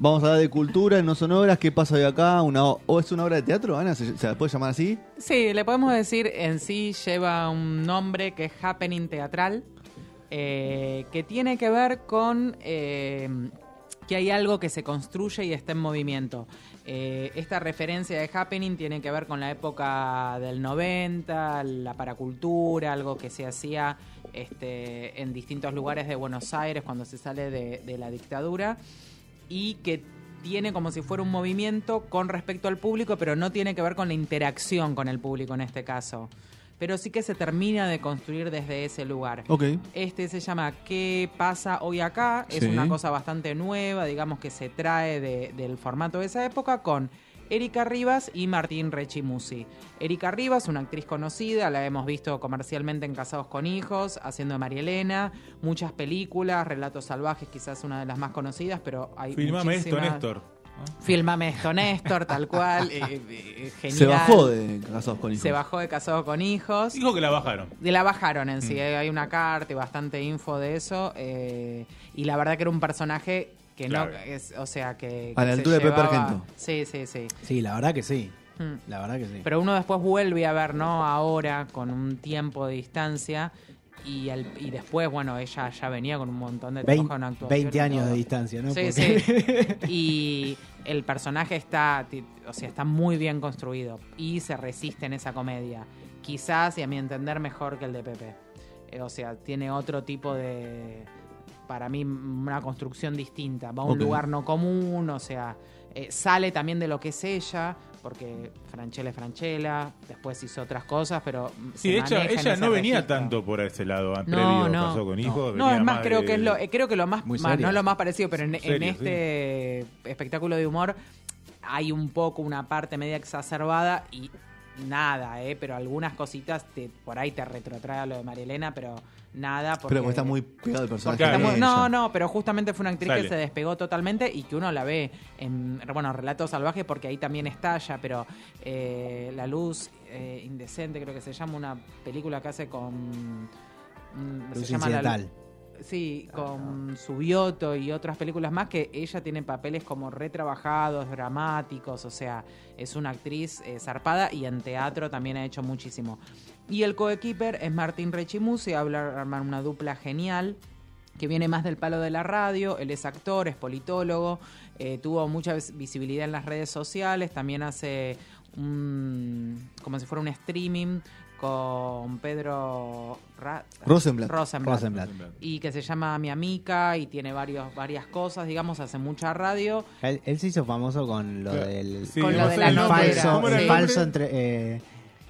Vamos a hablar de cultura, no son obras. ¿Qué pasa hoy acá? Una, ¿O es una obra de teatro, Ana? ¿Se, la puede llamar así? Sí, le podemos decir en sí lleva un nombre que es Happening Teatral, eh, que tiene que ver con eh, que hay algo que se construye y está en movimiento. Eh, esta referencia de Happening tiene que ver con la época del 90, la paracultura, algo que se hacía este, en distintos lugares de Buenos Aires cuando se sale de, de la dictadura y que tiene como si fuera un movimiento con respecto al público, pero no tiene que ver con la interacción con el público en este caso. Pero sí que se termina de construir desde ese lugar. Este se llama ¿Qué pasa hoy acá? Es Sí. una cosa bastante nueva, digamos que se trae de- del formato de esa época con Erika Rivas y Martín Rechimusi. Erika Rivas, una actriz conocida, la hemos visto comercialmente en Casados con Hijos, haciendo de María Elena, muchas películas, Relatos Salvajes, quizás una de las más conocidas, pero hay Filmame esto, muchísimas- Néstor. Filmame esto, Néstor, tal cual. eh, eh, genial. Se bajó de Casados con Hijos. Se bajó de Casados con Hijos. Dijo que la bajaron. Y la bajaron en sí, Mm. eh, hay una carta y bastante info de eso. eh, y la verdad que era un personaje que Claro. no es, o sea, que. A la que se altura de Pepe Argento. Sí, sí, sí. Sí, la verdad que sí. Mm. La verdad que sí. Pero uno después vuelve a ver, ¿no? Ahora, con un tiempo de distancia. Y, al- y después, bueno, ella ya venía con un montón de trabajo en actuación 20 y años de distancia, ¿no? Sí, Porque- sí. Y el personaje está, o sea, está muy bien construido y se resiste en esa comedia. Quizás, y a mi entender, mejor que el de Pepe. Eh, o sea, tiene otro tipo de, para mí, una construcción distinta. Va a un lugar no común, o sea, eh, sale también de lo que es ella, porque Franchella es Franchella, después hizo otras cosas, pero Sí, se ella, no venía registro. tanto por ese lado ah, No, previo, no. casó con hijos. No, venía es más, creo de- que es lo, eh, creo que lo más, Muy más- no lo más parecido, pero en, este espectáculo de humor hay un poco una parte media exacerbada y nada, eh, pero algunas cositas te, por ahí te retrotrae a lo de María Elena, pero nada. Porque, Pero porque está muy pegado el personaje. porque de no, ella. no, pero justamente fue una actriz Sale. que se despegó totalmente y que uno la ve en, bueno, Relatos Salvajes porque ahí también estalla, pero eh, La Luz eh, Indecente creo que se llama una película que hace con... mm, Luz se llama La- incidental. Sí, con Subioto y otras películas más que ella tiene papeles como retrabajados, dramáticos, o sea, es una actriz eh, zarpada y en teatro también ha hecho muchísimo. Y el coequiper es Martín Rechimusi, habla armar una dupla genial que viene más del palo de la radio, él es actor, es politólogo, eh, tuvo mucha vis- visibilidad en las redes sociales, también hace un, como si fuera un streaming con Pedro Ra- Rosenblatt. Rosenblatt. Rosenblatt. Y que se llama Mi Amica y tiene varios, varias cosas, digamos, hace mucha radio. Él, él se hizo famoso con lo del Sí, Con no lo sé de la el nombre. novela. falso, ¿Cómo era el el falso entre eh,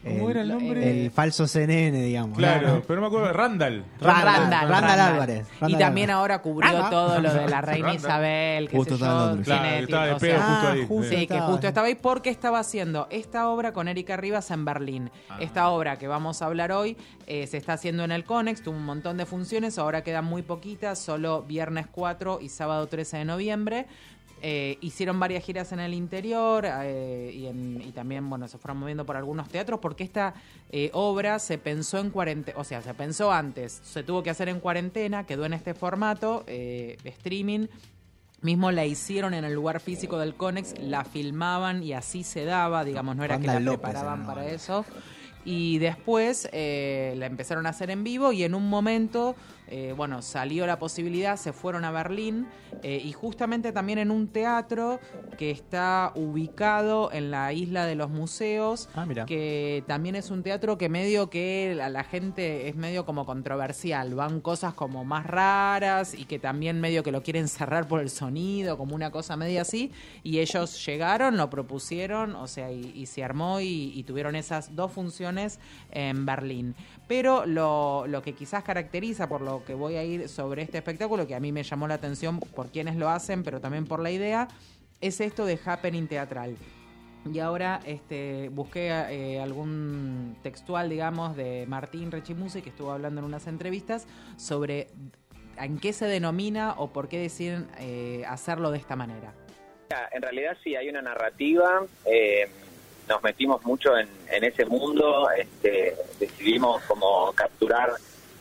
¿Cómo era el nombre? el falso CNN, digamos. Claro, ¿no? pero no me acuerdo. Randall. Randall, Randall, Randall Álvarez, y también Álvarez. ahora cubrió Randall. todo lo de la reina. Isabel, que Justo sé yo. Claro, estaba de o sea, justo Ah, ahí. justo. Sí. Que justo estaba ahí porque estaba haciendo esta obra con Erika Rivas en Berlín. Ah. Esta obra que vamos a hablar hoy eh, se está haciendo en el Conex, tuvo un montón de funciones, ahora quedan muy poquitas, solo viernes 4 y sábado 13 de noviembre. Eh, hicieron varias giras en el interior eh, y, en- y también, bueno, se fueron moviendo por algunos teatros porque esta eh, obra se pensó en cuarentena, o sea, se pensó antes, se tuvo que hacer en cuarentena, quedó en este formato, streaming, Mismo la hicieron en el lugar físico del Conex, la filmaban y así se daba, digamos, no era que la López preparaban para eso. Y después la empezaron a hacer en vivo y en un momento eh, bueno, salió la posibilidad, se fueron a Berlín eh, y justamente también en un teatro que está ubicado en la isla de los museos, Ah, mira. que también es un teatro que medio que la, la gente es medio como controversial, van cosas como más raras y que también medio que lo quieren cerrar por el sonido, como una cosa media así, y ellos llegaron, lo propusieron, o sea, y, y se armó y, y tuvieron esas dos funciones en Berlín. Pero lo, lo que quizás caracteriza, por lo que voy a ir sobre este espectáculo, que a mí me llamó la atención por quienes lo hacen, pero también por la idea, es esto de happening teatral. Y ahora este, busqué eh, algún textual, digamos, de Martín Rechimusi, que estuvo hablando en unas entrevistas, sobre en qué se denomina o por qué deciden eh, hacerlo de esta manera. En realidad sí hay una narrativa, eh, nos metimos mucho en, en ese mundo, este, decidimos como capturar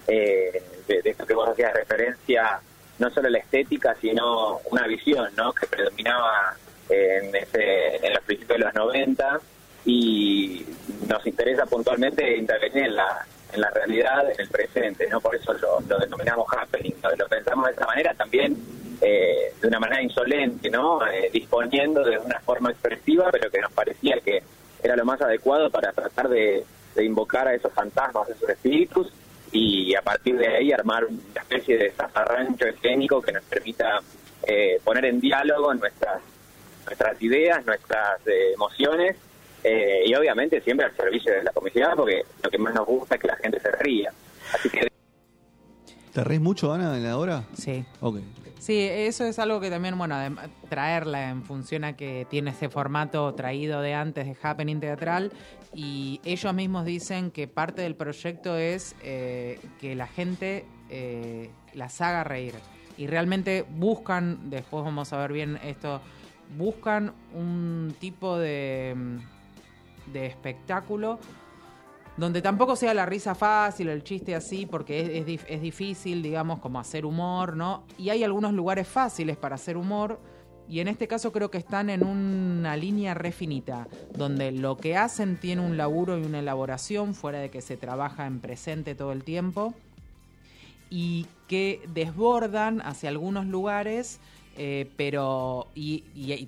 eh, de, de esto que vos hacías referencia, no solo la estética, sino una visión ¿no? que predominaba en, ese, en los principios de los 90 y nos interesa puntualmente intervenir en la, en la realidad, en el presente, no por eso lo, lo denominamos happening, lo pensamos de esa manera también eh, de una manera insolente, ¿no? Eh, disponiendo de una forma expresiva, pero que nos parecía que era lo más adecuado para tratar de, de invocar a esos fantasmas, a esos espíritus, y a partir de ahí armar una especie de zafarrancho escénico que nos permita eh, poner en diálogo nuestras nuestras ideas, nuestras eh, emociones, eh, y obviamente siempre al servicio de la comicidad, porque lo que más nos gusta es que la gente se ría. Así que ¿Te reís mucho, Ana, en la hora? Sí. Ok. Sí, eso es algo que también, bueno, traerla en función a que tiene ese formato traído de antes de Happening Teatral y ellos mismos dicen que parte del proyecto es eh, que la gente eh, las haga reír y realmente buscan, después vamos a ver bien esto, buscan un tipo de, mm, de espectáculo donde tampoco sea la risa fácil, el chiste así, porque es, es difícil, digamos, como hacer humor, ¿no? Y hay algunos lugares fáciles para hacer humor, y en este caso creo que están en una línea refinita, donde lo que hacen tiene un laburo y una elaboración, fuera de que se trabaja en presente todo el tiempo, y que desbordan hacia algunos lugares, eh, pero y,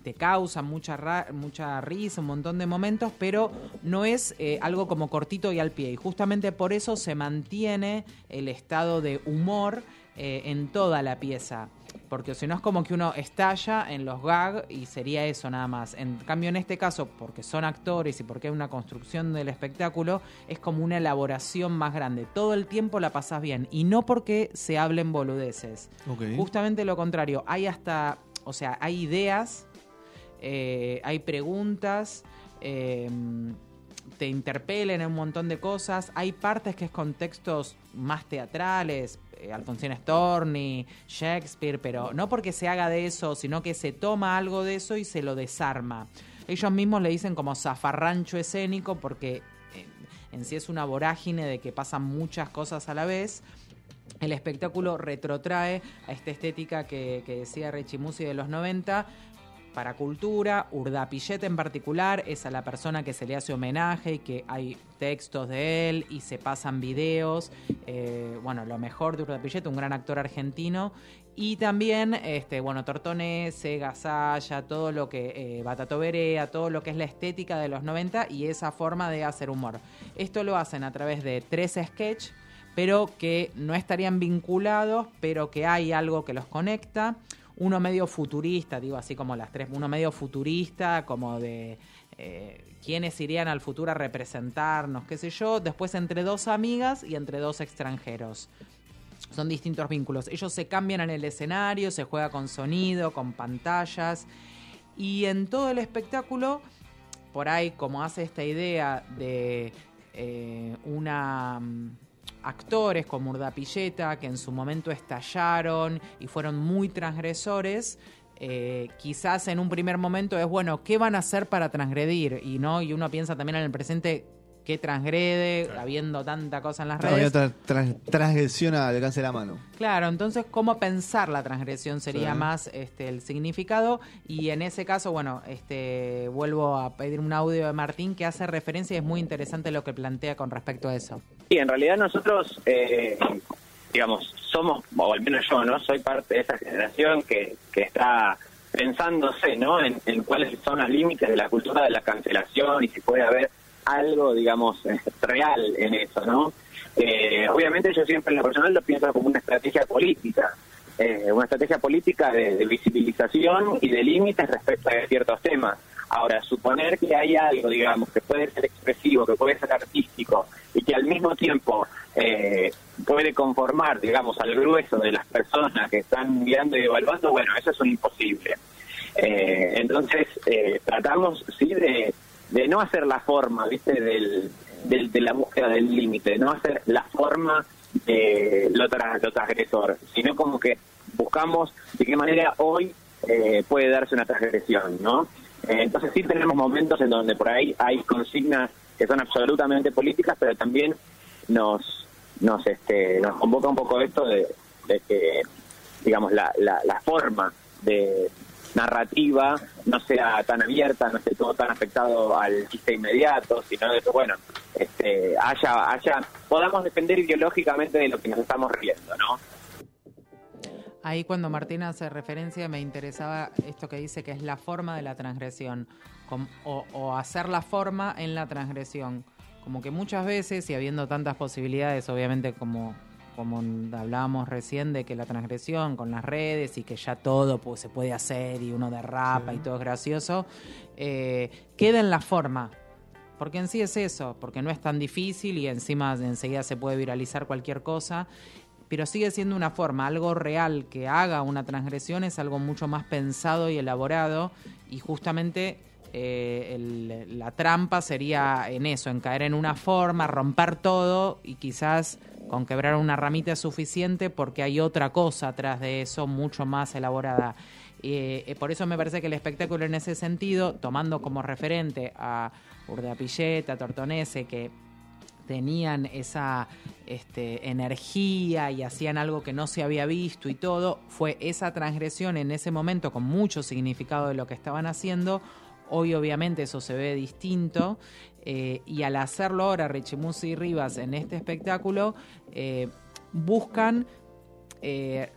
te causan mucha, mucha risa, un montón de momentos, pero no es eh, algo como cortito y al pie. Y justamente por eso se mantiene el estado de humor eh, en toda la pieza. Porque si no es como que uno estalla en los gags y sería eso nada más. En cambio, en este caso, porque son actores y porque hay una construcción del espectáculo, es como una elaboración más grande. Todo el tiempo la pasas bien. Y no porque se hablen boludeces. Justamente lo contrario. Hay hasta, o sea, hay ideas, eh, hay preguntas, eh, te interpelen en un montón de cosas. Hay partes que es con textos más teatrales, eh, Alfonsín Storni, Shakespeare, pero no porque se haga de eso, sino que se toma algo de eso y se lo desarma. Ellos mismos le dicen como zafarrancho escénico porque eh, en sí es una vorágine de que pasan muchas cosas a la vez. El espectáculo retrotrae a esta estética que, que decía Rechimusi de los 90 para cultura. Urdapilleta en particular es a la persona que se le hace homenaje y que hay textos de él y se pasan videos. Eh, bueno, lo mejor de Urdapilleta, un gran actor argentino. Y también, este, bueno, Tortonese, Gasalla, todo lo que, eh, Batato Berea, todo lo que es la estética de los 90 y esa forma de hacer humor. Esto lo hacen a través de tres sketches pero que no estarían vinculados, pero que hay algo que los conecta. Uno medio futurista, digo así como las tres, uno medio futurista, como de eh, quiénes irían al futuro a representarnos, qué sé yo. Después entre dos amigas y entre dos extranjeros. Son distintos vínculos. Ellos se cambian en el escenario, se juega con sonido, con pantallas. Y en todo el espectáculo, por ahí, como hace esta idea de eh, una mm, actores como Urdapilleta, que en su momento estallaron y fueron muy transgresores, eh, quizás en un primer momento es bueno, ¿qué van a hacer para transgredir? Y no, y uno piensa también en el presente qué transgrede, habiendo tanta cosa en las Todavía redes. tra- tra- transgresión al alcance de la mano. Claro, entonces cómo pensar la transgresión sería Sí. más este, el significado y en ese caso, bueno, este vuelvo a pedir un audio de Martín que hace referencia y es muy interesante lo que plantea con respecto a eso. Sí, en realidad nosotros, eh, digamos, somos, o al menos yo, ¿no? Soy parte de esa generación que, que está pensándose, ¿no? En, en cuáles son los límites de la cultura de la cancelación y si puede haber algo, digamos, eh, real en eso, ¿no? Eh, obviamente yo siempre en lo personal lo pienso como una estrategia política, eh, una estrategia política de, de visibilización y de límites respecto a ciertos temas. Ahora, suponer que hay algo, digamos, que puede ser expresivo, que puede ser artístico y que al mismo tiempo eh, puede conformar, digamos, al grueso de las personas que están mirando y evaluando, bueno, eso es un imposible. Entonces, eh, tratamos, sí, de, de no hacer la forma, ¿viste?, del, del- de la búsqueda del límite, no hacer la forma de lo, tra- lo transgresor, sino como que buscamos de qué manera hoy eh, puede darse una transgresión, ¿no? Eh, entonces sí tenemos momentos en donde por ahí hay consignas que son absolutamente políticas, pero también nos nos este nos convoca un poco esto de, de que digamos la, la, la forma de narrativa no sea tan abierta, no esté todo tan afectado al chiste inmediato, sino que bueno, este, haya, haya, podamos defender ideológicamente de lo que nos estamos riendo, ¿no? Ahí cuando Martina hace referencia me interesaba esto que dice que es la forma de la transgresión o hacer la forma en la transgresión. Como que muchas veces y habiendo tantas posibilidades, obviamente como, como hablábamos recién de que la transgresión con las redes y que ya todo pues, se puede hacer y uno derrapa y todo es gracioso, eh, queda en la forma. Porque en sí es eso, porque no es tan difícil y encima enseguida se puede viralizar cualquier cosa pero sigue siendo una forma, algo real que haga una transgresión es algo mucho más pensado y elaborado y justamente eh, el- la trampa sería en eso, en caer en una forma, romper todo y quizás con quebrar una ramita es suficiente porque hay otra cosa atrás de eso mucho más elaborada. Eh, por eso me parece que el espectáculo en ese sentido, tomando como referente a Urdapilleta, Tortonese, que tenían esa este, energía y hacían algo que no se había visto y todo, fue esa transgresión en ese momento con mucho significado de lo que estaban haciendo. Hoy obviamente eso se ve distinto eh, y al hacerlo ahora Rechimusi y Rivas en este espectáculo eh, buscan eh,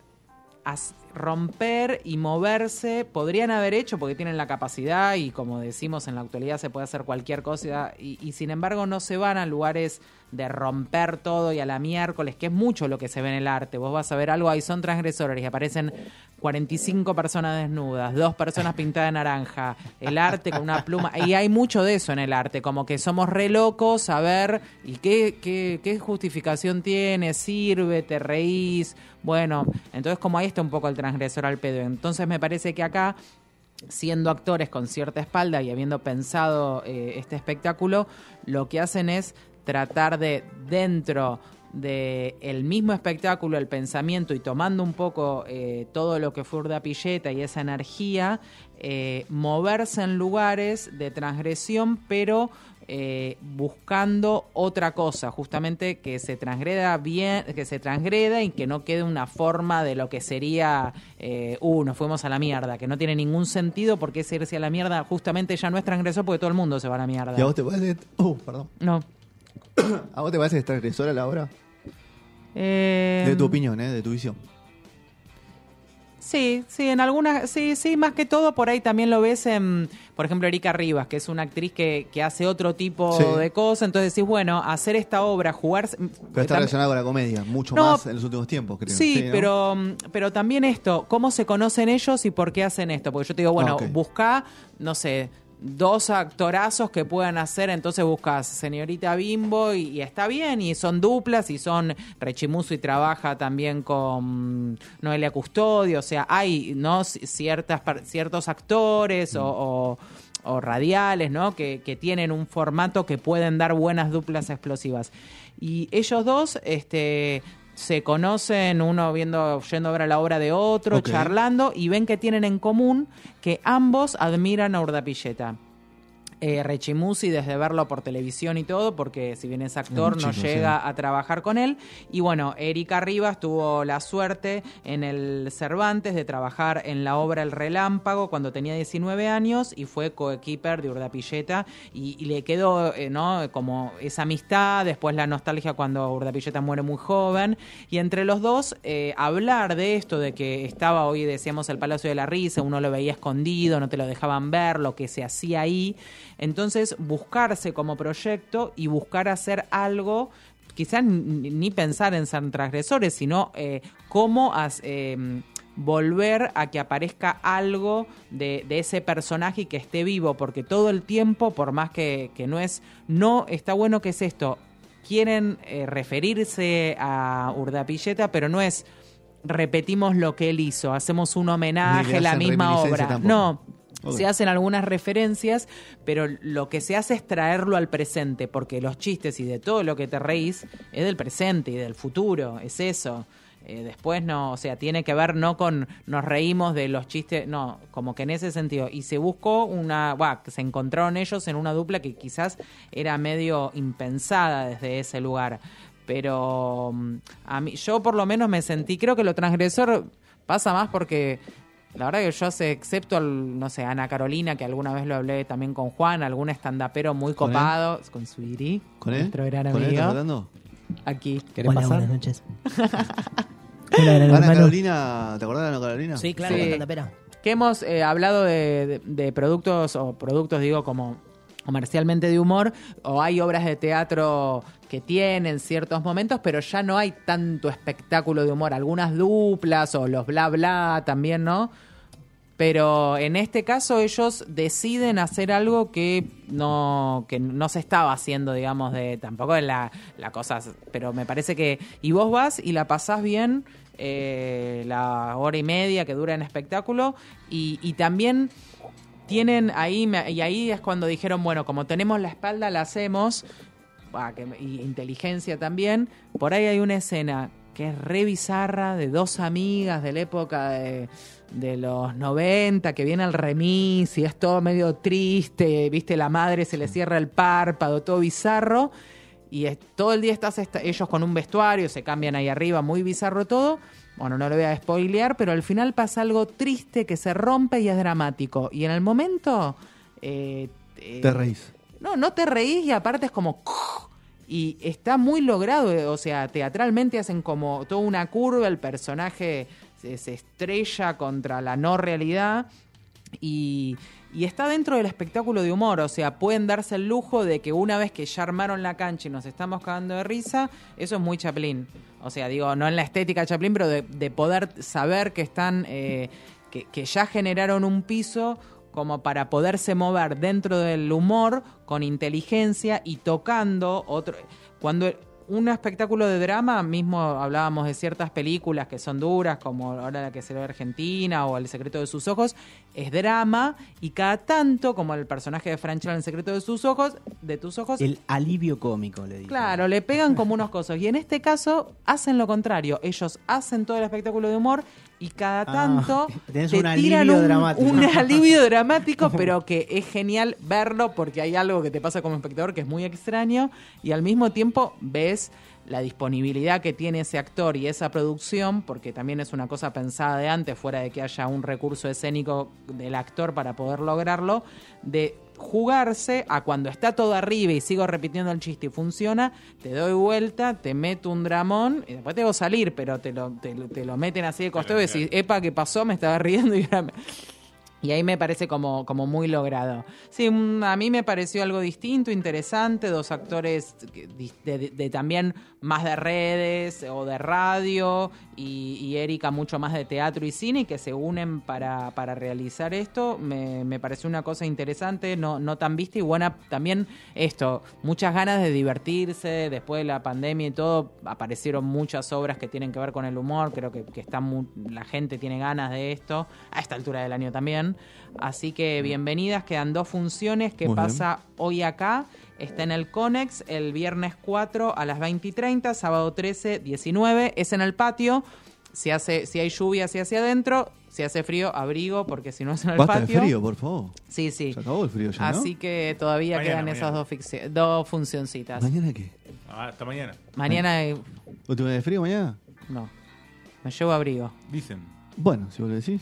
romper y moverse, podrían haber hecho porque tienen la capacidad y como decimos en la actualidad se puede hacer cualquier cosa y, y sin embargo no se van a lugares de romper todo y a la miércoles, que es mucho lo que se ve en el arte. Vos vas a ver algo, ahí son transgresores y aparecen 45 personas desnudas, dos personas pintadas de naranja, el arte con una pluma, y hay mucho de eso en el arte, como que somos re locos a ver, ¿y qué, justificación tiene? ¿Sirve? ¿Te reís? Bueno, entonces como ahí está un poco el transgresor al pedo. Entonces me parece que acá siendo actores con cierta espalda y habiendo pensado eh, este espectáculo, lo que hacen es tratar de dentro de el mismo espectáculo, el pensamiento y tomando un poco eh, todo lo que fue Urda Pilleta y esa energía, eh, moverse en lugares de transgresión, pero eh, buscando otra cosa, justamente que se transgreda bien, que se transgreda y que no quede una forma de lo que sería, eh, uh, nos fuimos a la mierda, que no tiene ningún sentido porque ese irse a la mierda justamente ya no es transgresor porque todo el mundo se va a la mierda. ¿Y a vos te parece, uh, perdón. No. ¿A vos te parece que es transgresora la obra? Eh, De tu opinión, ¿eh? De tu visión. Sí, sí, en algunas, sí, sí, más que todo por ahí también lo ves en, por ejemplo, Erika Rivas, que es una actriz que, que hace otro tipo Sí. de cosas, entonces decís, bueno, hacer esta obra, jugar... Pero está tam- relacionada con la comedia, mucho No, más en los últimos tiempos, creo. Sí, ¿no? pero, pero también esto, cómo se conocen ellos y por qué hacen esto. Porque yo te digo, bueno, Ah, busca, no sé, dos actorazos que puedan hacer, entonces buscas señorita Bimbo y, y está bien, y son duplas, y son Rechimuso y trabaja también con Noelia Custodio, o sea, hay no ciertas ciertos actores o, o- o radiales, ¿no? Que, que tienen un formato que pueden dar buenas duplas explosivas. Y ellos dos, este se conocen uno viendo yendo a ver la obra de otro, charlando y ven que tienen en común que ambos admiran a Urdapilleta. Eh, Rechimusi desde verlo por televisión y todo, porque si bien es actor, no chico, llega a trabajar con él. Y bueno, Erika Rivas tuvo la suerte en el Cervantes de trabajar en la obra El Relámpago cuando tenía 19 años y fue coequiper de Urdapilleta y, y le quedó eh, ¿no? como esa amistad, después la nostalgia cuando Urdapilleta muere muy joven. Y entre los dos, eh, hablar de esto, de que estaba hoy, decíamos, el Palacio de la Risa, uno lo veía escondido, no te lo dejaban ver, lo que se hacía ahí. Entonces, buscarse como proyecto y buscar hacer algo, quizás ni pensar en ser transgresores, sino eh, cómo as- eh, volver a que aparezca algo de, de ese personaje y que esté vivo, porque todo el tiempo, por más que, que no es, no está bueno que es esto, quieren eh, referirse a Urdapilleta, pero no es repetimos lo que él hizo, hacemos un homenaje, le la misma obra. tampoco. No, Se hacen algunas referencias, pero lo que se hace es traerlo al presente, porque los chistes y de todo lo que te reís es del presente y del futuro, es eso. Eh, después no, o sea, tiene que ver no con nos reímos de los chistes, no, como que en ese sentido. Y se buscó una, que se encontraron ellos en una dupla que quizás era medio impensada desde ese lugar. Pero mm, a mí, yo por lo menos me sentí, creo que lo transgresor pasa más porque la verdad que yo sé, excepto, al, no sé, Ana Carolina, que alguna vez lo hablé también con Juan, algún estandapero muy ¿Con él? copado, con su Iri, ¿Con él? nuestro gran ¿Con él amigo, estás hablando? aquí. ¿Querés Hola, pasar? buenas noches. Hola, Ana hermano. Carolina, ¿te acordás de Ana Carolina? Sí, claro, Sí. sí. pera. que hemos eh, hablado de, de- de productos, o productos digo como comercialmente de humor, o hay obras de teatro que tienen ciertos momentos, pero ya no hay tanto espectáculo de humor, algunas duplas o los bla bla también, ¿no? Pero en este caso ellos deciden hacer algo que no, que no se estaba haciendo, digamos, de tampoco en la, la cosa, pero me parece que... Y vos vas y la pasás bien eh, la hora y media que dura en espectáculo y, y también tienen ahí, y ahí es cuando dijeron, bueno, como tenemos la espalda, la hacemos, que- y inteligencia también, por ahí hay una escena que es re bizarra de dos amigas de la época de, de los 90, que viene al remis y es todo medio triste, viste, la madre se le cierra el párpado, todo bizarro, y es- todo el día estás ellos con un vestuario, se cambian ahí arriba, muy bizarro todo. Bueno, no lo voy a spoilear, pero al final pasa algo triste que se rompe y es dramático. Y en el momento... eh, eh, Te reís. no, no te reís y aparte es como... Y está muy logrado, eh, o sea, teatralmente hacen como toda una curva, el personaje se, se estrella contra la no realidad y, y está dentro del espectáculo de humor, o sea, pueden darse el lujo de que una vez que ya armaron la cancha y nos estamos cagando de risa, eso es muy Chaplin. O sea, digo, no en la estética Chaplin, pero de, de poder saber que están, eh, que ya generaron un piso como para poderse mover dentro del humor con inteligencia y tocando otro cuando un espectáculo de drama, mismo hablábamos de ciertas películas que son duras, como ahora la que se ve Argentina o El secreto de sus ojos, es drama y cada tanto, como el personaje de Franchella en El secreto de sus ojos, de tus ojos, El alivio cómico, le digo. Claro, le pegan como unos cosas. Y en este caso hacen lo contrario. Ellos hacen todo el espectáculo de humor y cada Ah, tanto tenés te un tiran alivio un, dramático. un alivio dramático, pero que es genial verlo porque hay algo que te pasa como espectador que es muy extraño y al mismo tiempo ves la disponibilidad que tiene ese actor y esa producción, porque también es una cosa pensada de antes, fuera de que haya un recurso escénico del actor para poder lograrlo, de jugarse a cuando está todo arriba y sigo repitiendo el chiste y funciona, te doy vuelta, te meto un dramón y después te a salir, pero te lo, te, lo- te lo meten así de costado y decís, epa, ¿qué pasó? Me estaba riendo y ahora me- y ahí me parece como, como muy logrado. Sí, mm, a mí me pareció algo distinto, interesante, dos actores de, de- de también más de redes o de radio y, y Erika mucho más de teatro y cine que se unen para, para realizar esto. Me, me pareció una cosa interesante, no, no tan vista y buena. También esto, muchas ganas de divertirse, después de la pandemia y todo, aparecieron muchas obras que tienen que ver con el humor, creo que, que está mu- la gente tiene ganas de esto, a esta altura del año también. Así que bienvenidas, quedan dos funciones que Muy bien. pasa hoy acá. Está en el Conex el viernes 4 a las 20 y 30, sábado 13, 19. Es en el patio. Si hace, si hay lluvia, si hacia adentro. Si hace frío, abrigo, porque si no es en el Basta patio. de frío, por favor. Sí, sí. Se acabó el frío ya, ¿no? Así que todavía Mañana, quedan mañana. esas dos, dos funcioncitas. ¿Mañana qué? Ah, hasta mañana. Mañana, eh, ¿Vos te vas de frío mañana? no. Me llevo abrigo. Dicen. Bueno, si vos lo decís.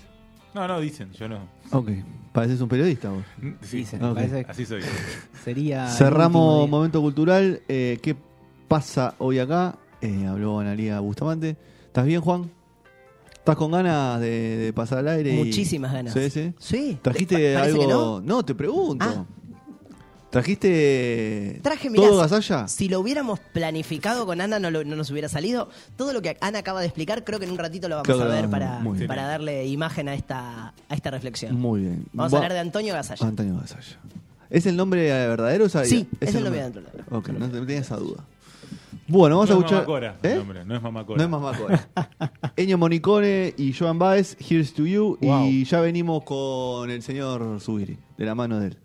No, no, dicen. Yo no. Ok. Pareces un periodista vos. Sí, Dicen, Ok. parece que así soy. sería. el Cerramos día. momento cultural. Eh, ¿Qué pasa hoy acá? Eh, habló Analia Bustamante. ¿Estás bien, Juan? ¿Estás con ganas de, de pasar al aire? y- Muchísimas ganas. Sí, sí. Sí. ¿Trajiste Pa- parece que algo? no. te pregunto. Ah. ¿Trajiste Traje, mirá, todo si- gasalla? Si lo hubiéramos planificado con Ana, no, lo- no nos hubiera salido. Todo lo que Ana acaba de explicar, creo que en un ratito lo vamos a ver para, para darle imagen a esta, a esta reflexión. Muy bien. Vamos Va- a hablar de Antonio Gasalla. Antonio Gasalla. ¿Es el nombre verdadero? o sea, Sí, es el nombre verdadero. Ok, no te- tenía esa duda. Bueno, vamos no a es escuchar. Mamacora, ¿Eh? el nombre, no es Mamacora. No es más Macora. Ennio Monicone y Joan Baez, Here's to You. Wow. Y ya venimos con el señor Zubiri, de la mano de él.